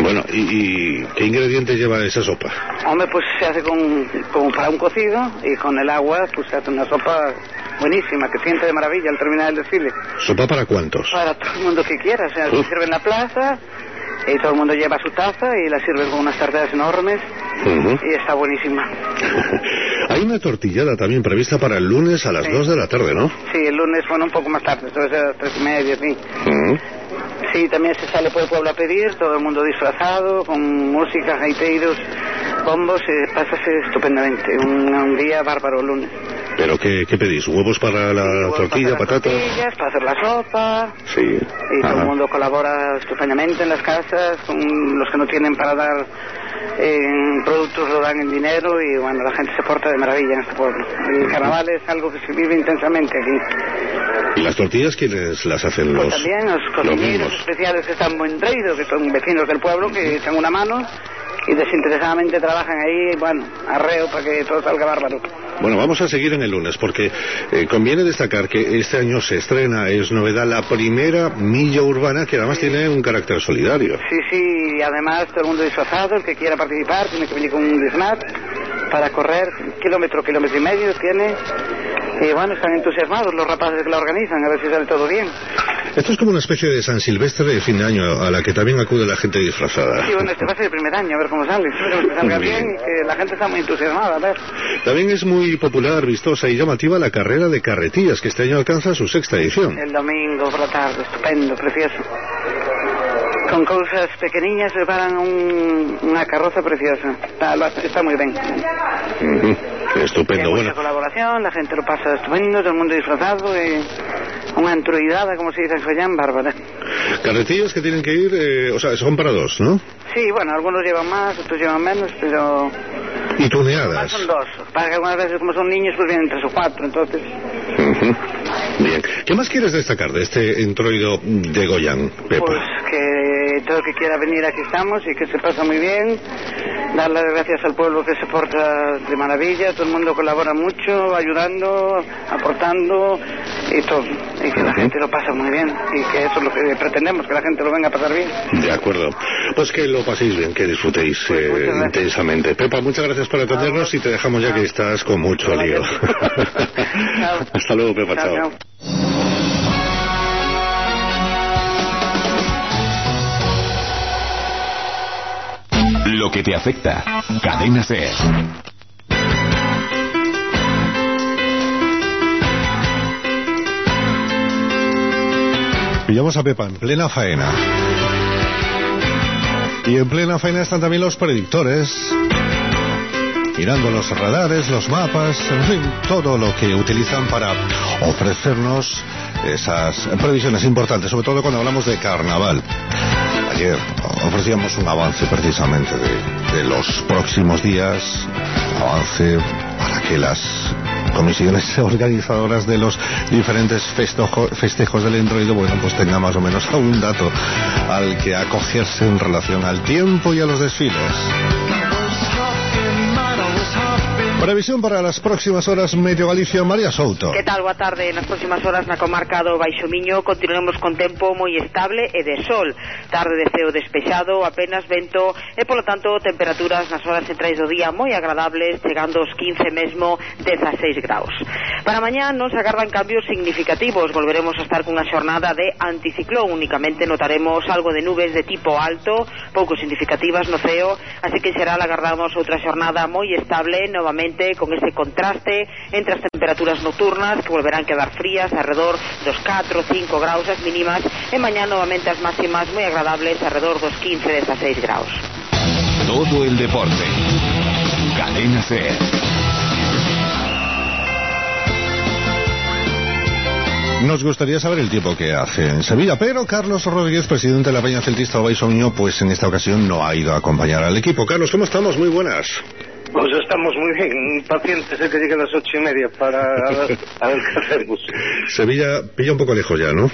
E: Bueno, ¿y, y qué ingredientes lleva esa sopa?
O: Hombre, pues se hace con, como para un cocido y con el agua pues se hace una sopa buenísima que siente de maravilla al terminar el desfile.
E: ¿Sopa para cuántos?
O: Para todo el mundo que quiera, o sea, se sirve en la plaza y todo el mundo lleva su taza y la sirven con unas tarteras enormes y está buenísima. *laughs*
E: Hay una tortillada también prevista para el lunes a las 2 de la tarde, ¿no?
O: Sí, el lunes, bueno, un poco más tarde, ser a las tres y media, sí. Sí, también se sale por el pueblo a pedir, todo el mundo disfrazado, con música, gaiteiros, bombos, eh, pásase estupendamente. Un, un día bárbaro el lunes.
E: ¿Pero qué, qué pedís? ¿Huevos para la tortilla,
O: para
E: patata?
O: tortillas, para hacer la sopa,
E: Sí.
O: y todo el mundo colabora estupendamente en las casas, con los que no tienen para dar en productos lo dan en dinero y bueno, la gente se porta de maravilla en este pueblo. El carnaval es algo que se vive intensamente aquí.
E: ¿Y las tortillas quiénes las hacen los,
O: Pues también los cocineros especiales que están muy traídos, que son vecinos del pueblo, que echan una mano y desinteresadamente trabajan ahí, bueno, arreo para que todo salga bárbaro.
E: Bueno, vamos a seguir en el lunes porque eh, conviene destacar que este año se estrena, es novedad, la primera milla urbana que además tiene un carácter solidario.
O: Sí, sí, y además todo el mundo disfrazado, el que quiera participar tiene que venir con un disfraz para correr kilómetro, kilómetro y medio tiene. Y bueno, están entusiasmados los rapaces que la organizan, a ver si sale todo bien.
E: Esto es como una especie de San Silvestre de fin de año a la que también acude la gente disfrazada.
O: Sí, bueno, este va a ser el primer año, a ver cómo sale. *laughs* Esperemos que salga
E: bien.
O: bien y que la gente está muy entusiasmada, a ver.
E: También es muy popular, vistosa y llamativa la carrera de carretillas que este año alcanza su sexta edición.
O: El domingo por la tarde, estupendo, precioso. Con cosas pequeñas preparan un- una carroza preciosa. Está, está muy bien.
E: Ujú. Estupendo,
O: Hay mucha
E: bueno.
O: colaboración, la gente lo pasa estupendo, todo el mundo disfrazado y una entruidada, como se dice en Sollán, bárbara.
E: Carretillas que tienen que ir, eh, o sea, son para dos, ¿no?
O: Sí, bueno, algunos llevan más, otros llevan menos, pero
E: Y
O: más
E: tuneadas.
O: son dos. Para que algunas veces, como son niños, pues vienen tres o cuatro, entonces...
E: Ujú. Bien. ¿Qué más quieres destacar de este entroido de Goyán, Pepa?
O: Pues que todo el que quiera venir aquí estamos y que se pasa muy bien. Dar las gracias al pueblo que se porta de maravilla, todo el mundo colabora mucho, ayudando, aportando y todo. Y que la gente lo pasa muy bien y que eso es lo que pretendemos, que la gente lo venga a pasar bien.
E: De acuerdo. Pues que lo paséis bien, que disfrutéis eh, intensamente. Pepa, muchas gracias por atendernos y te dejamos ya que estás con mucho lío. *laughs* Hasta luego, Pepa.
O: Chao,
E: chao.
O: chao.
M: Lo que te afecta. Cadena Ser.
E: Pillamos a Pepa en plena faena. Y en plena faena están también los predictores. Mirando los radares, los mapas, en fin, todo lo que utilizan para ofrecernos esas previsiones importantes, sobre todo cuando hablamos de carnaval. Ayer ofrecíamos un avance precisamente de, de los próximos días, avance para que las comisiones *laughs* organizadoras de los diferentes festojo- festejos del entroido, bueno, pues tenga más o menos algún dato al que acogerse en relación al tiempo y a los desfiles. Previsión para as próximas horas Medio Galicia, María Souto.
P: Que tal, boa tarde. Nas próximas horas na comarca do Baixo Miño continuaremos con tempo moi estable e de sol. Tarde de ceo despexado, apenas vento e polo tanto temperaturas nas horas centrais do día moi agradables, chegando aos 15 mesmo 16 graus. Para mañá non se agardan cambios significativos. Volveremos a estar cunha xornada de anticiclón. Únicamente notaremos algo de nubes de tipo alto, pouco significativas no ceo, así que será agardamos outra xornada moi estable novamente con ese contraste entre as temperaturas nocturnas que volverán quedar frías alrededor dos 4 ou 5 graus as mínimas e mañá novamente as máximas moi agradables alrededor dos 15-16 graus.
M: Todo el deporte. Cadena Ser.
E: Nos gustaría saber el tiempo que hace en Sevilla, pero Carlos Rodríguez, presidente de la Peña Celtista Baixo Miño, pues en esta ocasión no ha ido a acompañar al equipo. Carlos, ¿cómo estamos? Muy buenas.
Q: Pues estamos muy bien, pacientes de que llegue a las ocho y media para a ver, qué hacemos.
E: Sevilla pilla un poco lejos ya, ¿no?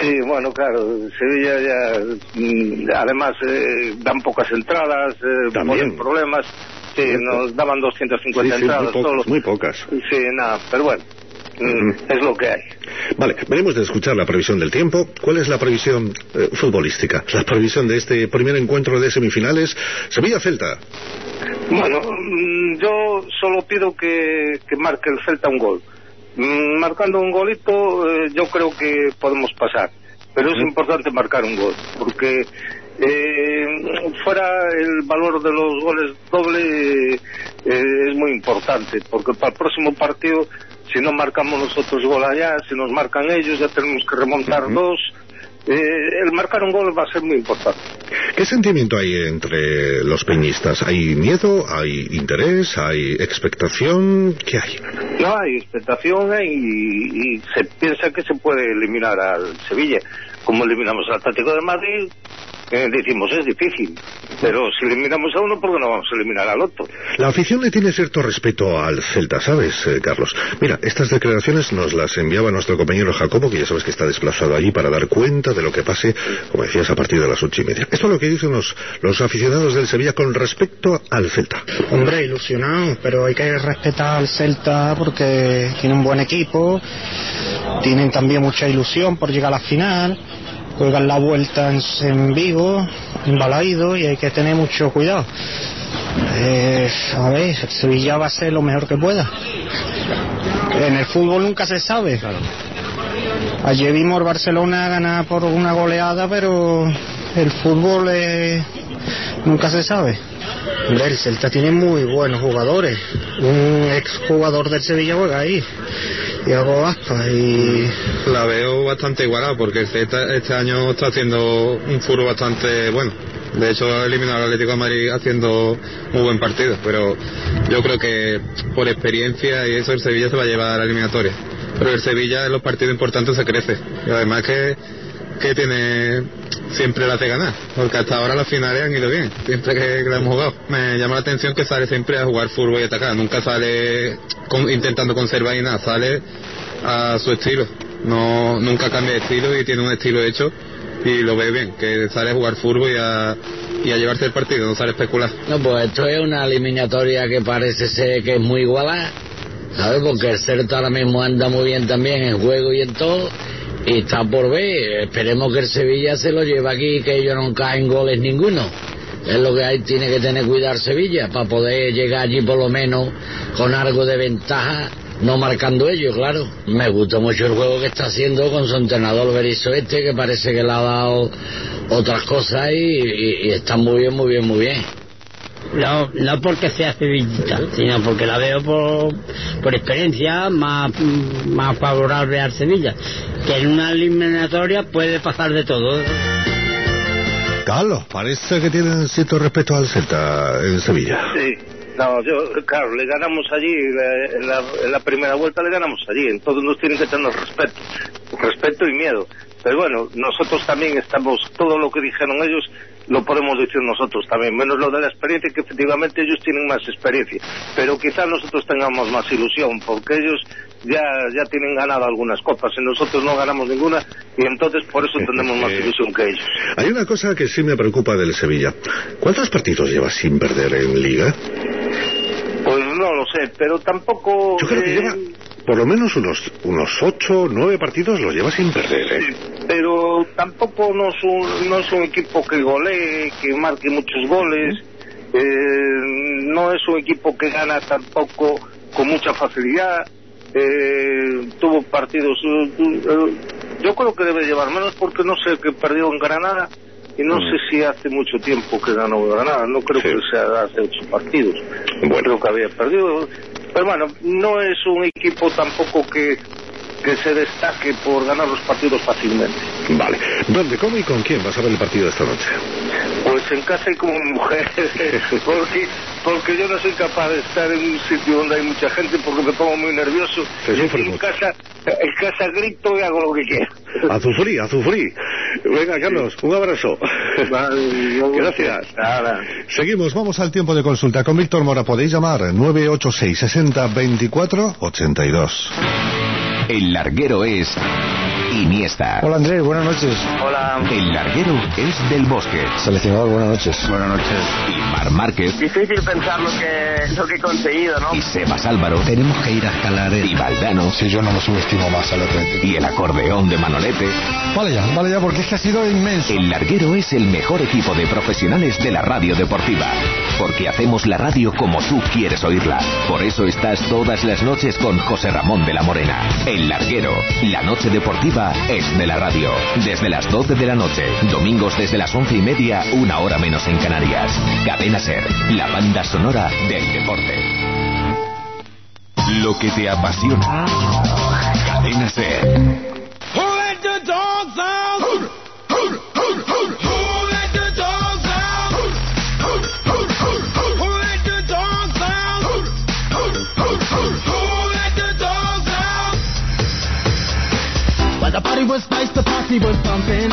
Q: Sí, bueno, claro, Sevilla ya, mm, además eh, dan pocas entradas, eh, ponen problemas. Sí, nos daban 250
E: Sí, sí, muy
Q: entradas
E: pocas,
Q: solo.
E: muy pocas.
Q: Sí, nada, pero bueno, es lo que hay.
E: Vale, venimos de escuchar la previsión del tiempo. ¿Cuál es la previsión eh, futbolística? La previsión de este primer encuentro de semifinales. Sevilla-Celta.
Q: Bueno, mm, yo solo pido que, que marque el Celta un gol. Mm, Marcando un golito, eh, yo creo que podemos pasar. Pero es importante marcar un gol, porque eh, fuera el valor de los goles doble eh, es muy importante, porque para el próximo partido, si no marcamos nosotros gol allá, si nos marcan ellos, ya tenemos que remontar dos. Eh, el marcar un gol va a ser muy importante.
E: ¿Qué sentimiento hay entre los peñistas? ¿Hay miedo? ¿Hay interés? ¿Hay expectación? ¿Qué hay?
Q: No hay expectación eh, y, y se piensa que se puede eliminar al Sevilla. Como eliminamos al Atlético de Madrid, eh, decimos es difícil. Pero si eliminamos a uno, ¿por qué no vamos a eliminar al otro?
E: La afición le tiene cierto respeto al Celta, ¿sabes, eh, Carlos? Mira, estas declaraciones nos las enviaba nuestro compañero Jacobo, que ya sabes que está desplazado allí para dar cuenta de lo que pase, como decías, a partir de las ocho y media. Esto es lo que dicen los, los aficionados del Sevilla con respecto al Celta.
R: Hombre, ilusionado, pero hay que respetar al Celta porque tiene un buen equipo, tienen también mucha ilusión por llegar a la final, juegan la vuelta en, en vivo, Balaído y hay que tener mucho cuidado. Eh, a ver, Sevilla va a ser lo mejor que pueda. En el fútbol nunca se sabe. Ayer vimos Barcelona ganar por una goleada, pero el fútbol eh, nunca se sabe. El Celta tiene muy buenos jugadores. Un exjugador del Sevilla juega ahí. Diego Aspas y
S: La veo bastante igualada porque el Celta este año está haciendo un furo bastante bueno. De hecho, ha eliminado al Atlético de Madrid haciendo muy buen partido, pero yo creo que por experiencia y eso el Sevilla se va a llevar a la eliminatoria. Pero el Sevilla en los partidos importantes se crece. Y además que, que tiene siempre la de ganar, porque hasta ahora las finales han ido bien, siempre que, que hemos jugado. Me llama la atención que sale siempre a jugar fútbol y atacar, nunca sale con- intentando conservar y nada, sale a su estilo. No, nunca cambia de estilo y tiene un estilo hecho y lo veo bien, que sale a jugar fútbol y a, llevarse el partido, no sale a especular.
T: No, pues esto es una eliminatoria que parece ser que es muy igualada, ¿sabes? Porque el Celta ahora mismo anda muy bien también en juego y en todo, y está por ver. Esperemos que el Sevilla se lo lleve aquí y que ellos no caen goles ninguno. Es lo que hay, tiene que tener cuidado Sevilla para poder llegar allí por lo menos con algo de ventaja, no marcando ellos, claro. Me gusta mucho el juego que está haciendo con su entrenador Berizzo este, que parece que le ha dado otras cosas y, y- y está muy bien, muy bien, muy bien.
U: No, no porque sea sevillista, sino porque la veo por, por experiencia más, más favorable al Sevilla. Que en una eliminatoria puede pasar de todo.
E: Carlos, parece que tienen cierto respeto al Celta en Sevilla.
Q: Sí, no, yo, claro, le ganamos allí, la- en la, en la primera vuelta le ganamos allí, entonces nos tienen que tener respeto, respeto y miedo. Pero bueno, nosotros también estamos, todo lo que dijeron ellos lo podemos decir nosotros también, menos lo de la experiencia, que efectivamente ellos tienen más experiencia. Pero quizás nosotros tengamos más ilusión, porque ellos ya, ya tienen ganado algunas copas y nosotros no ganamos ninguna, y entonces por eso tenemos *laughs* más ilusión que ellos.
E: Hay una cosa que sí me preocupa del Sevilla. ¿Cuántos partidos lleva sin perder en Liga?
Q: Pues no lo sé, pero tampoco...
E: Yo creo que
Q: eh,
E: lleva por lo menos unos unos ocho, nueve partidos los lleva sin perder, ¿eh?
Q: pero tampoco no es un, no es un equipo que golee, que marque muchos goles, eh, no es un equipo que gana tampoco con mucha facilidad, eh, tuvo partidos, eh, eh, yo creo que debe llevar menos porque no sé que perdió en Granada y no sé si hace mucho tiempo que ganó Granada, no creo que sea hace ocho partidos, creo que había perdido, pero bueno, no es un equipo tampoco que que se destaque por ganar los partidos fácilmente.
E: Vale. ¿Dónde, cómo y con quién vas a ver el partido de esta noche?
Q: Pues en casa y como mujer, *laughs* porque, porque yo no soy capaz de estar en un sitio donde hay mucha gente porque me pongo muy nervioso.
E: Te sufres
Q: en
E: mucho.
Q: casa, en casa grito y hago lo que quiera. *laughs*
E: Azufrí, azufrí. Venga, Carlos, un abrazo. *laughs* Gracias. Seguimos, vamos al tiempo de consulta con Víctor Mora. Podéis llamar 986 60 24 82.
M: El larguero es Iniesta.
V: Hola Andrés, buenas noches.
Q: Hola.
M: El larguero es del bosque.
V: Seleccionador, buenas noches.
M: Buenas noches. Y Mar Márquez.
W: Difícil pensar lo que, lo que he conseguido, ¿no?
M: Y Sebas Álvaro. Tenemos que ir a escalar Y Valdano.
V: Si yo no lo subestimo más al Atlético.
M: Y el acordeón de Manolete.
V: Vale ya, vale ya, porque es que ha sido inmenso.
M: El larguero es el mejor equipo de profesionales de la radio deportiva. Porque hacemos la radio como tú quieres oírla. Por eso estás todas las noches con José Ramón de la Morena. El larguero. La noche deportiva es de la radio. Desde las 12 de la noche. Domingos desde las once y media, una hora menos en Canarias. Cadena Ser. La banda sonora del deporte. Lo que te apasiona. Cadena Ser.
N: The
X: party was nice, the party was pumping.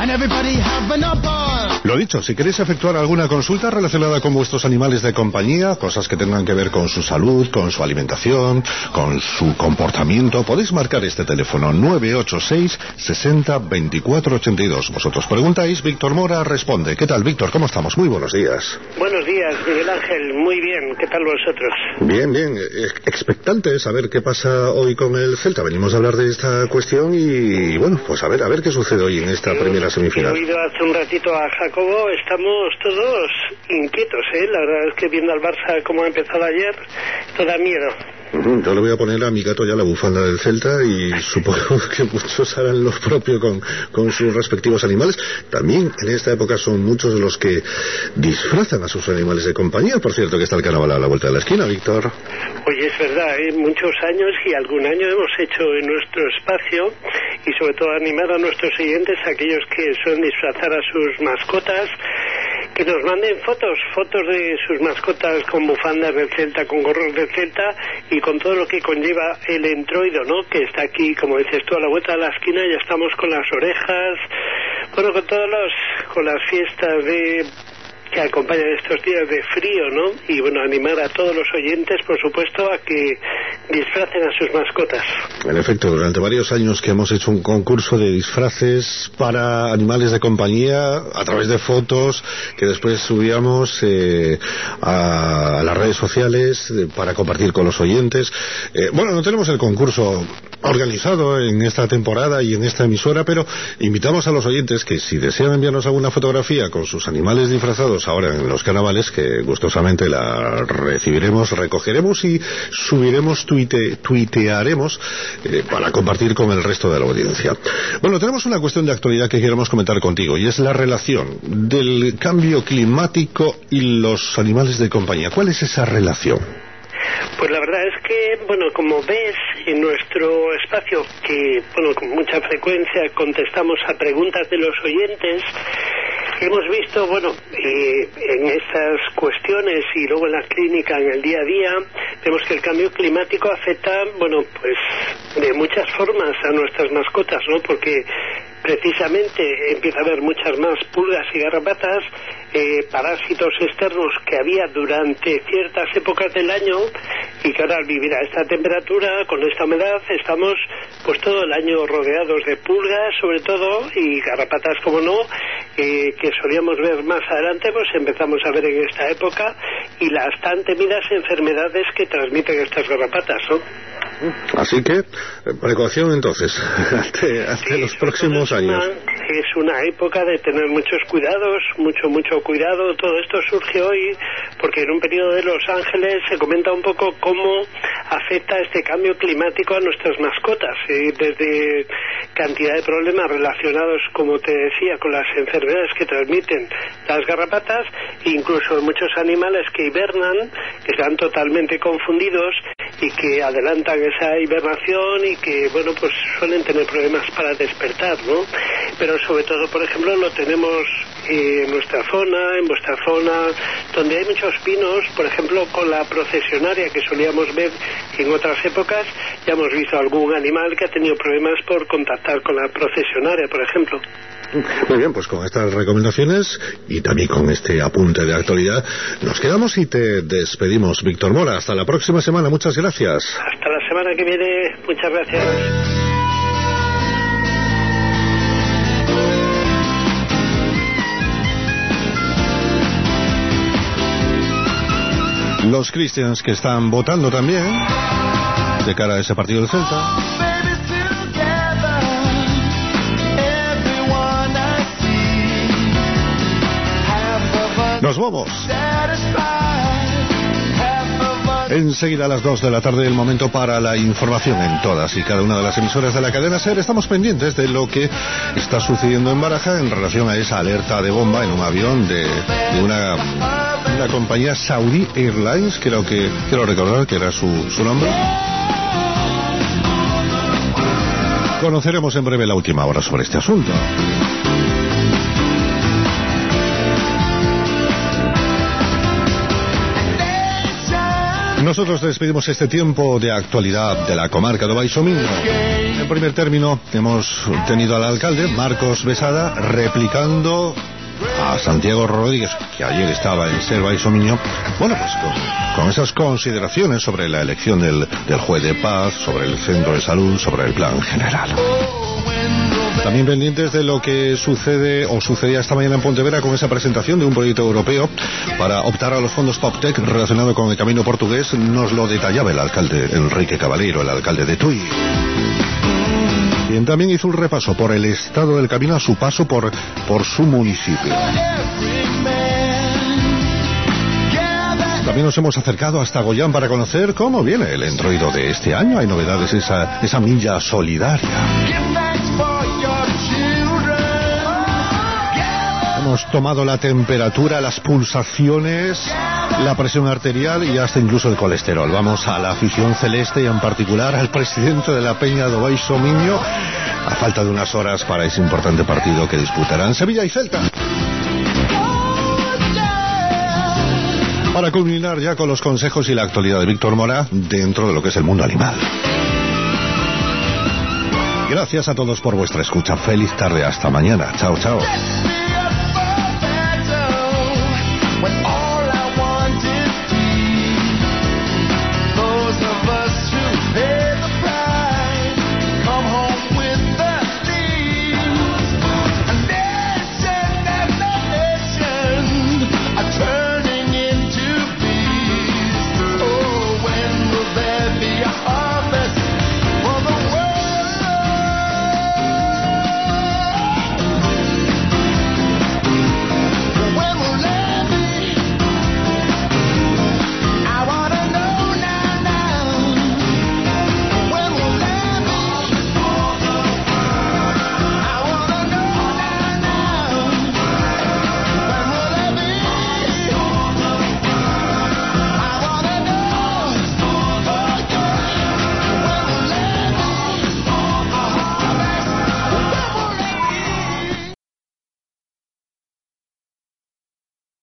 X: And everybody having a ball.
E: Lo dicho, si queréis efectuar alguna consulta relacionada con vuestros animales de compañía, cosas que tengan que ver con su salud, con su alimentación, con su comportamiento, podéis marcar este teléfono 986 60 24 82. Vosotros preguntáis, Víctor Mora responde. ¿Qué tal, Víctor? ¿Cómo estamos? Muy buenos días.
Y: Buenos días, Miguel Ángel. Muy bien. ¿Qué tal vosotros?
E: Bien, bien. Expectante de saber qué pasa hoy con el Celta. Venimos a hablar de esta cuestión y, bueno, pues a ver, a ver qué sucede hoy en esta primera
Y: He
E: semifinal.
Y: oído hace un ratito a Jacobo. Estamos todos inquietos, ¿eh? La verdad es que viendo al Barça como ha empezado ayer, esto da miedo.
E: Yo le voy a poner a mi gato ya la bufanda del Celta y *laughs* supongo que muchos harán lo propio con, con sus respectivos animales. También en esta época son muchos los que disfrazan a sus animales de compañía. Por cierto, que está el carnaval a la vuelta de la esquina, Víctor.
Y: Oye, es verdad, ¿eh? muchos años y algún año hemos hecho en nuestro espacio y sobre todo animar a nuestros siguientes, aquellos que suelen disfrazar a sus mascotas, que nos manden fotos, fotos de sus mascotas con bufandas del Celta, con gorros del Celta y con todo lo que conlleva el entroido, ¿no? Que está aquí, como dices tú, a la vuelta de la esquina, ya estamos con las orejas, bueno, con todos los, con las fiestas de que acompañan estos días de frío, ¿no? Y bueno, animar a todos los oyentes, por supuesto, a que disfracen a sus mascotas.
E: En efecto, durante varios años que hemos hecho un concurso de disfraces para animales de compañía a través de fotos que después subíamos eh, a, las redes sociales eh, para compartir con los oyentes. Eh, bueno, no tenemos el concurso organizado en esta temporada y en esta emisora, pero invitamos a los oyentes que si desean enviarnos alguna fotografía con sus animales disfrazados ahora en los carnavales, que gustosamente la recibiremos, recogeremos y subiremos, tuite- tuitearemos eh, para compartir con el resto de la audiencia. Bueno, tenemos una cuestión de actualidad que queremos comentar contigo y es la relación del cambio climático y los animales de compañía. ¿Cuál es esa relación?
Y: Pues la verdad es que, bueno, como ves en nuestro espacio, que, bueno, con mucha frecuencia contestamos a preguntas de los oyentes, hemos visto, bueno, eh, en estas cuestiones y luego en la clínica, en el día a día, vemos que el cambio climático afecta, bueno, pues de muchas formas a nuestras mascotas, ¿no? Porque precisamente empieza a haber muchas más pulgas y garrapatas, eh, parásitos externos que había durante ciertas épocas del año y que ahora al vivir a esta temperatura, con esta humedad, estamos pues todo el año rodeados de pulgas sobre todo y garrapatas como no, eh, que solíamos ver más adelante, pues empezamos a ver en esta época y las tan temidas enfermedades que transmiten estas garrapatas, ¿no?
E: Así que, eh, precaución entonces, *laughs* ante, ante los próximos años.
Y: Es una época de tener muchos cuidados, mucho, mucho cuidado. Todo esto surge hoy porque en un periodo de Los Ángeles se comenta un poco cómo afecta este cambio climático a nuestras mascotas, y desde cantidad de problemas relacionados, como te decía, con las enfermedades que transmiten las garrapatas, incluso muchos animales que hibernan, que están totalmente confundidos y que adelantan esa hibernación y que, bueno, pues suelen tener problemas para despertar, ¿no? Pero sobre todo, por ejemplo, lo tenemos eh, en nuestra zona, en vuestra zona, donde hay muchos pinos, por ejemplo, con la procesionaria que solíamos ver en otras épocas, ya hemos visto algún animal que ha tenido problemas por contactar con la procesionaria, por ejemplo.
E: Muy bien, pues con estas recomendaciones y también con este apunte de actualidad, nos quedamos y te despedimos, Víctor Mora. Hasta la próxima semana. Muchas gracias.
Y: Hasta la semana que viene, muchas gracias.
E: Los Christians que están votando también de cara a ese partido del Celta. Nos vamos. Enseguida a las 2 de la tarde el momento para la información en todas y cada una de las emisoras de la cadena SER. Estamos pendientes de lo que está sucediendo en Baraja en relación a esa alerta de bomba en un avión de, de una, una compañía Saudi Airlines, creo que quiero recordar que era su, su nombre. Conoceremos en breve la última hora sobre este asunto. Nosotros despedimos este tiempo de actualidad de la comarca de Baixomingo. En primer término, hemos tenido al alcalde, Marcos Besada, replicando a Santiago Rodríguez, que ayer estaba en Ser Baixomingo, bueno, pues con, con esas consideraciones sobre la elección del, del juez de paz, sobre el centro de salud, sobre el plan general. También pendientes de lo que sucede o sucedía esta mañana en Pontevedra con esa presentación de un proyecto europeo para optar a los fondos PopTech relacionado con el camino portugués, nos lo detallaba el alcalde Enrique Caballero, el alcalde de Tui. También hizo un repaso por el estado del camino a su paso por, por su municipio. También nos hemos acercado hasta Goyán para conocer cómo viene el entroido de este año. Hay novedades, esa, esa milla solidaria. Hemos tomado la temperatura, las pulsaciones, la presión arterial y hasta incluso el colesterol. Vamos a la afición celeste y en particular al *laughs* presidente de la Peña de Baixo Miño a falta de unas horas para ese importante partido que disputarán Sevilla y Celta. Para culminar ya con los consejos y la actualidad de Víctor Mora dentro de lo que es el mundo animal. Gracias a todos por vuestra escucha. Feliz tarde. Hasta mañana. Chao, chao.